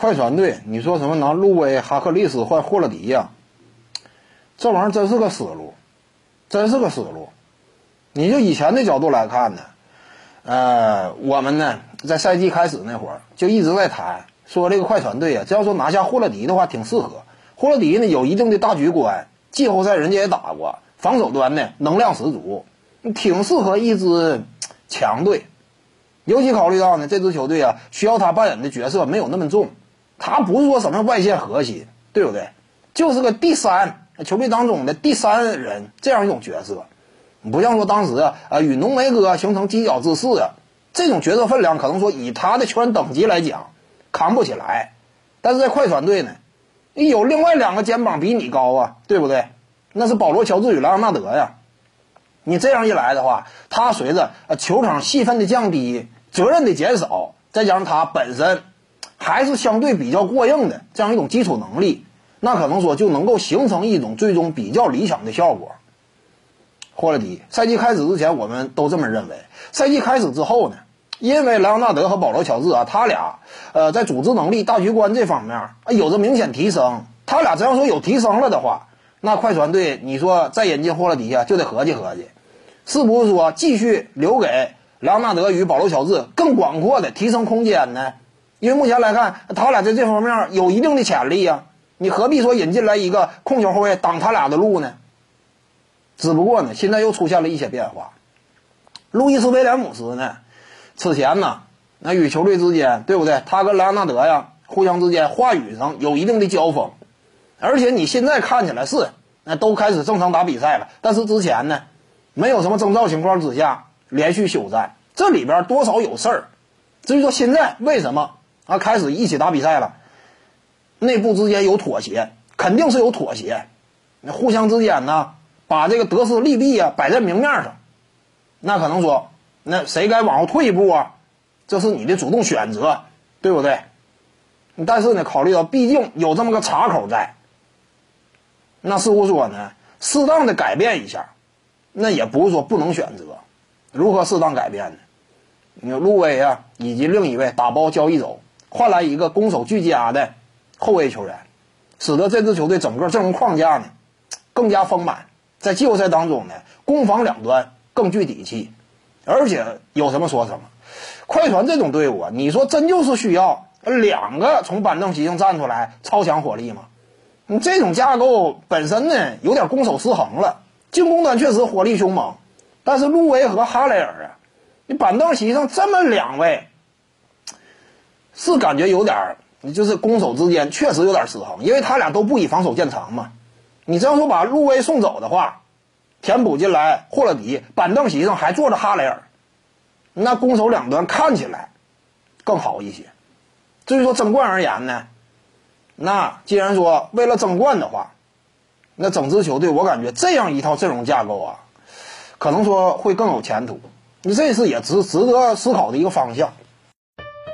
快船队，你说什么拿路威、哈克利斯换霍勒迪呀？这玩意儿真是个思路，真是个思路。你就以前的角度来看呢，呃，我们呢在赛季开始那会儿就一直在谈，说这个快船队啊，只要说拿下霍勒迪的话，挺适合。霍勒迪呢有一定的大局观，季后赛人家也打过，防守端呢能量十足，挺适合一支强队。尤其考虑到呢，这支球队啊需要他扮演的角色没有那么重，他不是说什么外线核心，对不对？就是个第三。球队当中的第三人这样一种角色，不像说当时啊啊与浓眉哥形成犄角之势啊，这种角色分量可能说以他的球员等级来讲扛不起来，但是在快船队呢，你有另外两个肩膀比你高啊，对不对？那是保罗乔治与莱昂纳德呀，你这样一来的话，他随着呃球场戏份的降低，责任的减少，再加上他本身还是相对比较过硬的这样一种基础能力。那可能说就能够形成一种最终比较理想的效果。霍勒迪赛季开始之前，我们都这么认为。赛季开始之后呢，因为莱昂纳德和保罗乔治啊，他俩呃在组织能力、大局观这方面啊有着明显提升。他俩只要说有提升了的话，那快船队你说再引进霍勒迪啊，就得合计合计，是不是说继续留给莱昂纳德与保罗乔治更广阔的提升空间呢？因为目前来看，他俩在这方面有一定的潜力呀。你何必说引进来一个控球后卫挡他俩的路呢？只不过呢，现在又出现了一些变化。路易斯威廉姆斯呢，此前呢，那与球队之间，对不对？他跟莱昂纳德呀，互相之间话语上有一定的交锋。而且你现在看起来是，那都开始正常打比赛了。但是之前呢，没有什么征兆情况之下，连续休战，这里边多少有事儿。至于说现在为什么啊开始一起打比赛了？内部之间有妥协，肯定是有妥协。那互相之间呢，把这个得失利弊啊摆在明面上，那可能说，那谁该往后退一步啊？这是你的主动选择，对不对？但是呢，考虑到毕竟有这么个岔口在，那似乎说呢，适当的改变一下，那也不是说不能选择。如何适当改变呢？你陆威啊，以及另一位打包交易走，换来一个攻守俱佳的。后卫球员，使得这支球队整个阵容框架呢更加丰满，在季后赛当中呢，攻防两端更具底气，而且有什么说什么。快船这种队伍啊，你说真就是需要两个从板凳席上站出来超强火力吗？你这种架构本身呢有点攻守失衡了，进攻端确实火力凶猛，但是路威和哈雷尔啊，你板凳席上这么两位，是感觉有点。你就是攻守之间确实有点失衡，因为他俩都不以防守见长嘛。你这样说把路威送走的话，填补进来霍勒迪，板凳席上还坐着哈雷尔，那攻守两端看起来更好一些。至于说争冠而言呢，那既然说为了争冠的话，那整支球队我感觉这样一套阵容架构啊，可能说会更有前途。你这是也值值得思考的一个方向。